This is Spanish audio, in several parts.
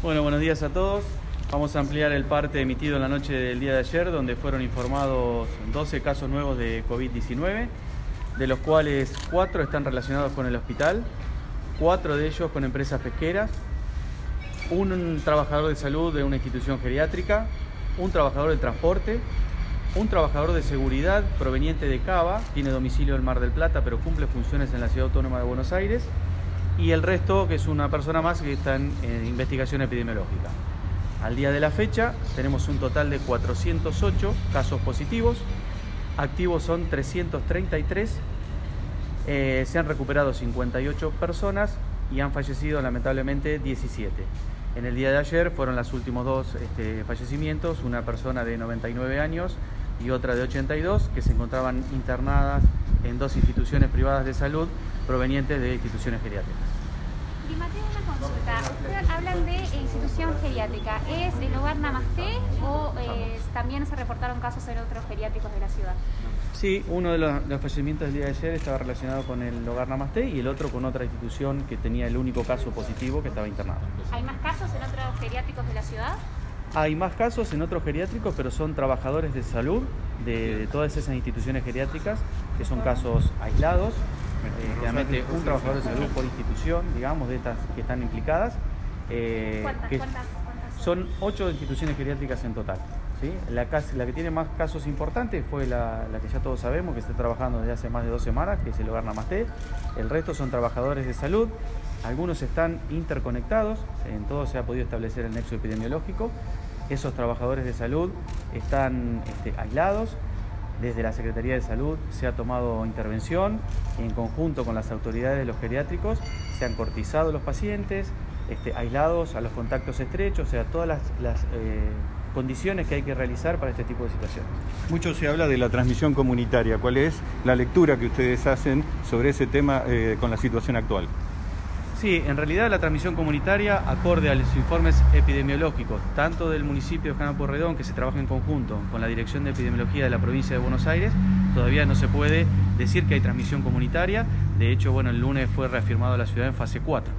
Bueno, buenos días a todos. Vamos a ampliar el parte emitido en la noche del día de ayer, donde fueron informados 12 casos nuevos de COVID-19, de los cuales 4 están relacionados con el hospital, 4 de ellos con empresas pesqueras, un trabajador de salud de una institución geriátrica, un trabajador de transporte, un trabajador de seguridad proveniente de Cava, tiene domicilio en Mar del Plata, pero cumple funciones en la Ciudad Autónoma de Buenos Aires, y el resto, que es una persona más que está en, investigación epidemiológica. Al día de la fecha tenemos un total de 408 casos positivos, activos son 333, eh, se han recuperado 58 personas y han fallecido lamentablemente 17. En el día de ayer fueron los últimos dos este, fallecimientos, una persona de 99 años y otra de 82 que se encontraban internadas en dos instituciones privadas de salud provenientes de instituciones geriátricas. Mateo, una consulta. Ustedes hablan de institución geriátrica. ¿Es el hogar Namaste o eh, también se reportaron casos en otros geriátricos de la ciudad? Sí, uno de los, fallecimientos del día de ayer estaba relacionado con el hogar Namaste y el otro con otra institución que tenía el único caso positivo que estaba internado. ¿Hay más casos en otros geriátricos de la ciudad? Hay más casos en otros geriátricos, pero son trabajadores de salud de todas esas instituciones geriátricas, que son casos aislados, realmente un trabajador de salud por institución, digamos, de estas que están implicadas. Eh, son ocho instituciones geriátricas en total. ¿sí? La, la, que tiene más casos importantes fue la, que ya todos sabemos, que está trabajando desde hace más de dos semanas, que es el hogar Namaste. El resto son trabajadores de salud. Algunos están interconectados, en todo se ha podido establecer el nexo epidemiológico. Esos trabajadores de salud están este, aislados, desde la Secretaría de Salud se ha tomado intervención en conjunto con las autoridades de los geriátricos, se han cortizado los pacientes, este, aislados a los contactos estrechos, o sea, todas las, eh, condiciones que hay que realizar para este tipo de situaciones. Mucho se habla de la transmisión comunitaria. ¿Cuál es la lectura que ustedes hacen sobre ese tema eh, con la situación actual? Sí, en realidad la transmisión comunitaria, acorde a los informes epidemiológicos, tanto del municipio de General Redón, que se trabaja en conjunto con la Dirección de Epidemiología de la provincia de Buenos Aires, todavía no se puede decir que hay transmisión comunitaria. De hecho, bueno, el lunes fue reafirmado la ciudad en fase 4.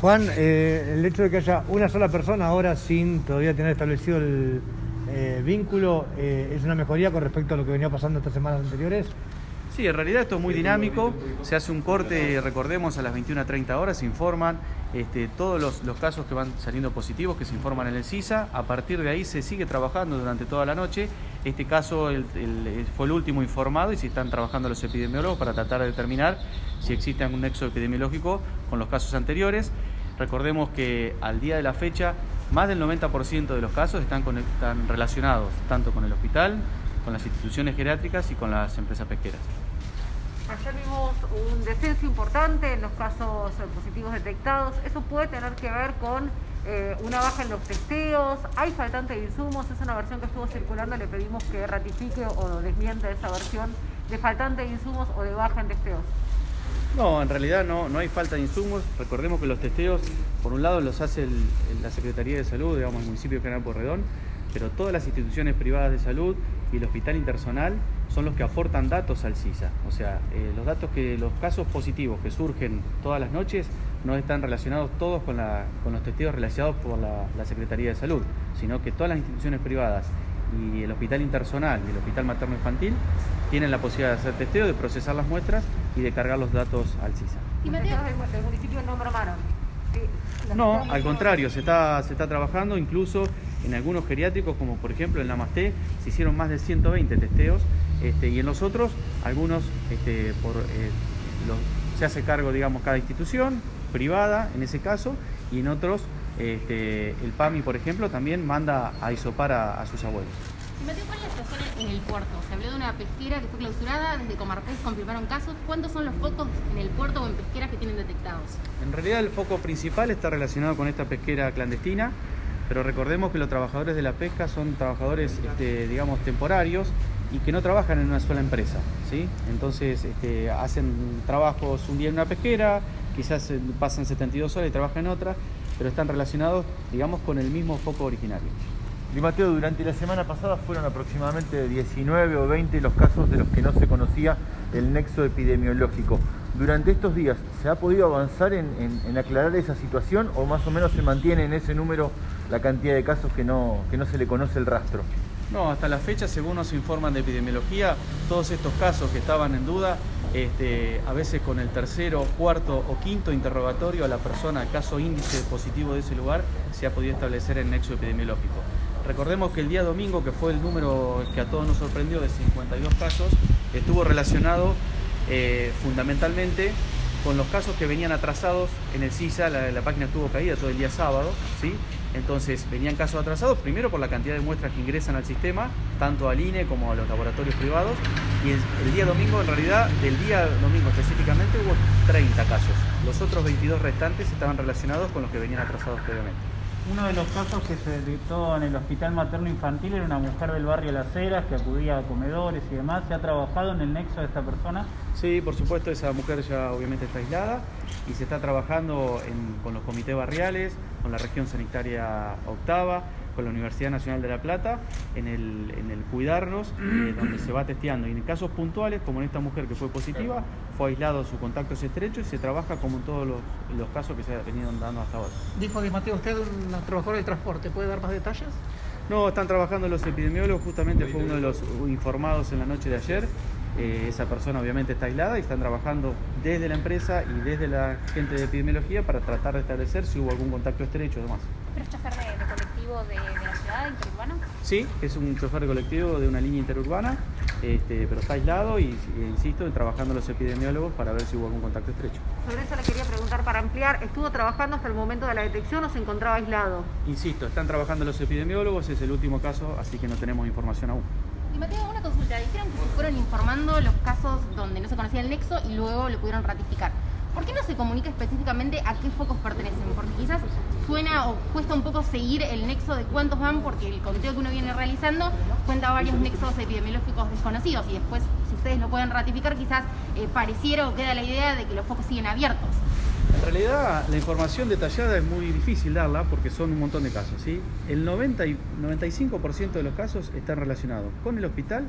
Juan, eh, el hecho de que haya una sola persona ahora sin todavía tener establecido el eh, vínculo, eh, ¿es una mejoría con respecto a lo que venía pasando estas semanas anteriores? Sí, en realidad esto es muy dinámico, se hace un corte, recordemos, a las 21.30 horas, se informan este, todos los, casos que van saliendo positivos, que se informan en el CISA, a partir de ahí se sigue trabajando durante toda la noche, este caso fue el último informado y se están trabajando los epidemiólogos para tratar de determinar si existe algún nexo epidemiológico con los casos anteriores. Recordemos que al día de la fecha, más del 90% de los casos están relacionados tanto con el hospital, con las instituciones geriátricas y con las empresas pesqueras. Ayer vimos un descenso importante en los casos positivos detectados. ¿Eso puede tener que ver con eh, una baja en los testeos? ¿Hay faltante de insumos? Es una versión que estuvo circulando. Le pedimos que ratifique o desmiente esa versión de faltante de insumos o de baja en testeos. No, en realidad no, no hay falta de insumos. Recordemos que los testeos, por un lado, los hace la Secretaría de Salud, digamos, el municipio de General Porredón, pero todas las instituciones privadas de salud y el hospital intersonal son los que aportan datos al CISA. O sea, eh, los datos que, los casos positivos que surgen todas las noches no están relacionados todos con, los testigos relacionados por la, Secretaría de Salud, sino que todas las instituciones privadas y el hospital intersonal y el hospital materno infantil tienen la posibilidad de hacer testeo, de procesar las muestras y de cargar los datos al CISA. ¿Y el municipio no bromaron? No, al contrario, se está, se está trabajando incluso en algunos geriátricos, como por ejemplo en Namaste, se hicieron más de 120 testeos este, y en los otros, algunos este, por, eh, se hace cargo, digamos, cada institución, privada en ese caso, y en otros, este, el PAMI, por ejemplo, también manda a isopar a, sus abuelos. ¿cuál es la situación en el puerto? Se habló de una pesquera que fue clausurada, desde Comartés confirmaron casos. ¿Cuántos son los focos en el puerto o en pesqueras que tienen detectados? En realidad el foco principal está relacionado con esta pesquera clandestina, pero recordemos que los trabajadores de la pesca son trabajadores, este, digamos, temporarios y que no trabajan en una sola empresa, ¿sí? Entonces este, hacen trabajos un día en una pesquera, quizás pasan 72 horas y trabajan en otra, pero están relacionados, digamos, con el mismo foco originario. Y Mateo, durante la semana pasada fueron aproximadamente 19 o 20 los casos de los que no se conocía el nexo epidemiológico. Durante estos días, ¿se ha podido avanzar en, en, aclarar esa situación o más o menos se mantiene en ese número la cantidad de casos que no, que no se le conoce el rastro? No, hasta la fecha, según nos informan de epidemiología, todos estos casos que estaban en duda, este, a veces con el tercero, cuarto o quinto interrogatorio a la persona, caso índice positivo de ese lugar, se ha podido establecer el nexo epidemiológico. Recordemos que el día domingo, que fue el número que a todos nos sorprendió de 52 casos, estuvo relacionado eh, fundamentalmente con los casos que venían atrasados en el CISA, la, página estuvo caída todo el día sábado, ¿sí? Entonces venían casos atrasados, primero por la cantidad de muestras que ingresan al sistema, tanto al INE como a los laboratorios privados, y el, día domingo, en realidad, del día domingo específicamente, hubo 30 casos. Los otros 22 restantes estaban relacionados con los que venían atrasados previamente. Uno de los casos que se detectó en el hospital materno infantil era una mujer del barrio Las Heras que acudía a comedores y demás. ¿Se ha trabajado en el nexo de esta persona? Sí, por supuesto, esa mujer ya obviamente está aislada y se está trabajando con los comités barriales, con la región sanitaria octava, con la Universidad Nacional de La Plata en el, en el cuidarnos, eh, donde se va testeando. Y en casos puntuales, como en esta mujer que fue positiva, fue aislado su contacto estrecho y se trabaja como en todos los, los casos que se han venido dando hasta ahora. Dijo que Mateo, usted es un trabajador de transporte, ¿puede dar más detalles? No, están trabajando los epidemiólogos, justamente fue uno de los informados en la noche de ayer. Eh, esa persona obviamente está aislada y están trabajando desde la empresa y desde la gente de epidemiología para tratar de establecer si hubo algún contacto estrecho o demás. ¿Pero de, la ciudad, interurbano? Sí, es un chofer de colectivo de una línea interurbana, este, pero está aislado y, insisto, trabajando los epidemiólogos para ver si hubo algún contacto estrecho. Sobre eso le quería preguntar para ampliar, ¿estuvo trabajando hasta el momento de la detección o se encontraba aislado? Insisto, están trabajando los epidemiólogos, es el último caso, así que no tenemos información aún. Y Mateo, una consulta. Dijeron que se fueron informando los casos donde no se conocía el nexo y luego lo pudieron ratificar. ¿Por qué no se comunica específicamente a qué focos pertenecen? Porque quizás suena o cuesta un poco seguir el nexo de cuántos van, porque el conteo que uno viene realizando cuenta varios nexos epidemiológicos desconocidos y después, si ustedes lo pueden ratificar, quizás eh, pareciera o queda la idea de que los focos siguen abiertos. En realidad la información detallada es muy difícil darla porque son un montón de casos. El 90 y 95% de los casos están relacionados con el hospital,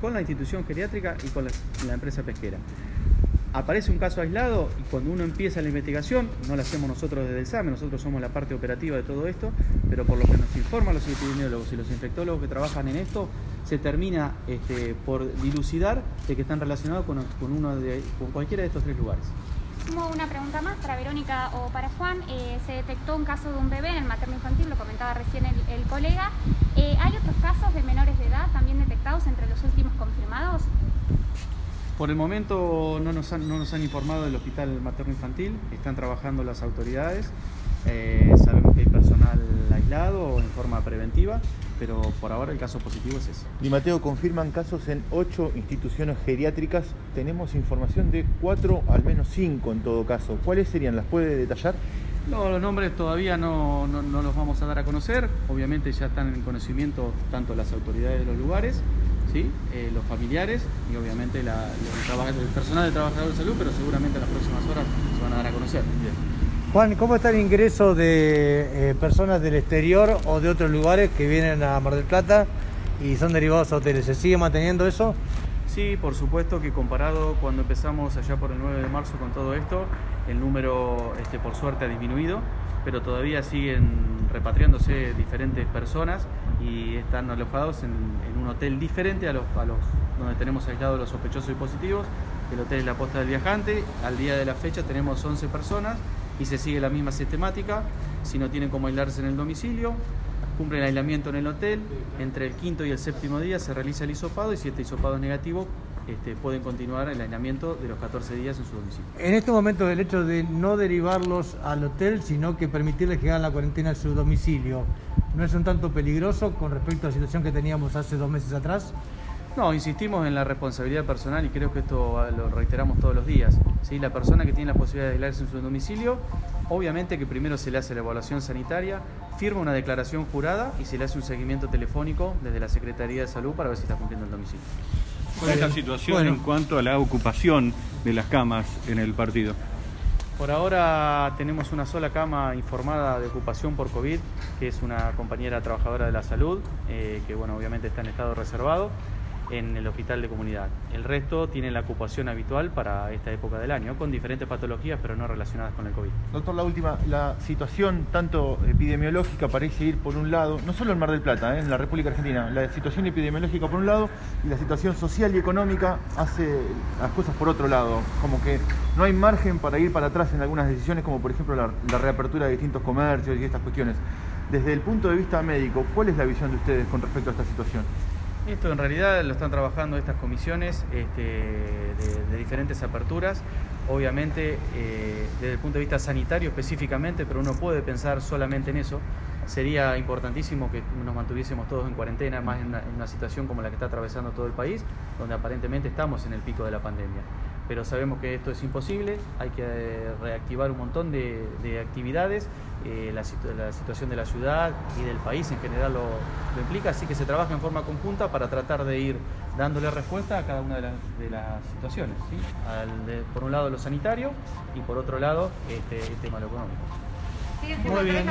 con la institución geriátrica y con la, empresa pesquera. Aparece un caso aislado y cuando uno empieza la investigación, no la hacemos nosotros desde el SAME, nosotros somos la parte operativa de todo esto, pero por lo que nos informan los epidemiólogos y los infectólogos que trabajan en esto, se termina este, por dilucidar de que están relacionados con, uno de, con cualquiera de estos tres lugares. Como una pregunta más para Verónica o para Juan. Eh, se detectó un caso de un bebé en el materno infantil, lo comentaba recién el, colega. Eh, ¿Hay otros casos de menores de edad también detectados entre los últimos confirmados? Por el momento no nos han, no nos han informado del hospital materno infantil, están trabajando las autoridades. Eh, sabemos que hay personal aislado o en forma preventiva, pero por ahora el caso positivo es ese. Y Mateo, confirman casos en ocho instituciones geriátricas. Tenemos información de cuatro, al menos cinco en todo caso. ¿Cuáles serían? ¿Las puede detallar? No, los nombres todavía no, no, los vamos a dar a conocer. Obviamente ya están en conocimiento tanto las autoridades de los lugares, ¿sí? Eh, los familiares y obviamente el, personal de trabajadores de salud, pero seguramente en las próximas horas se van a dar a conocer. Juan, ¿cómo está el ingreso de eh, personas del exterior o de otros lugares que vienen a Mar del Plata y son derivados a hoteles? ¿Se sigue manteniendo eso? Sí, por supuesto que comparado cuando empezamos allá por el 9 de marzo con todo esto, el número este, por suerte ha disminuido, pero todavía siguen repatriándose diferentes personas y están alojados en, un hotel diferente a los, donde tenemos aislados los sospechosos y positivos. El hotel es la posta del viajante. Al día de la fecha tenemos 11 personas y se sigue la misma sistemática. Si no tienen cómo aislarse en el domicilio, cumplen aislamiento en el hotel. Entre el quinto y el séptimo día se realiza el hisopado y si este hisopado es negativo, este, pueden continuar el aislamiento de los 14 días en su domicilio. En este momento, el hecho de no derivarlos al hotel, sino que permitirles que hagan la cuarentena en su domicilio, ¿no es un tanto peligroso con respecto a la situación que teníamos hace dos meses atrás? No, insistimos en la responsabilidad personal y creo que esto ah, lo reiteramos todos los días. ¿sí? La persona que tiene la posibilidad de aislarse en su domicilio, obviamente que primero se le hace la evaluación sanitaria, firma una declaración jurada y se le hace un seguimiento telefónico desde la Secretaría de Salud para ver si está cumpliendo el domicilio. ¿Cuál es la situación en cuanto a la ocupación de las camas en el partido? Por ahora tenemos una sola cama informada de ocupación por COVID, que es una compañera trabajadora de la salud, eh, que bueno, obviamente está en estado reservado. En el hospital de comunidad. El resto tienen la ocupación habitual para esta época del año, con diferentes patologías, pero no relacionadas con el COVID. Doctor, la última, la situación tanto epidemiológica parece ir por un lado, no solo en Mar del Plata, ¿eh? en la República Argentina, la situación epidemiológica por un lado y la situación social y económica hace las cosas por otro lado, como que no hay margen para ir para atrás en algunas decisiones, como por ejemplo la, la reapertura de distintos comercios y estas cuestiones. Desde el punto de vista médico, ¿cuál es la visión de ustedes con respecto a esta situación? Esto en realidad lo están trabajando estas comisiones este, de, diferentes aperturas, obviamente eh, desde el punto de vista sanitario específicamente, pero uno puede pensar solamente en eso. Sería importantísimo que nos mantuviésemos todos en cuarentena, más en una, situación como la que está atravesando todo el país, donde aparentemente estamos en el pico de la pandemia pero sabemos que esto es imposible, hay que eh, reactivar un montón de, actividades, eh, la, situación de la ciudad y del país en general lo, implica, así que se trabaja en forma conjunta para tratar de ir dándole respuesta a cada una de, las situaciones, por un lado lo sanitario y por otro lado este, el tema lo económico. Muy bien.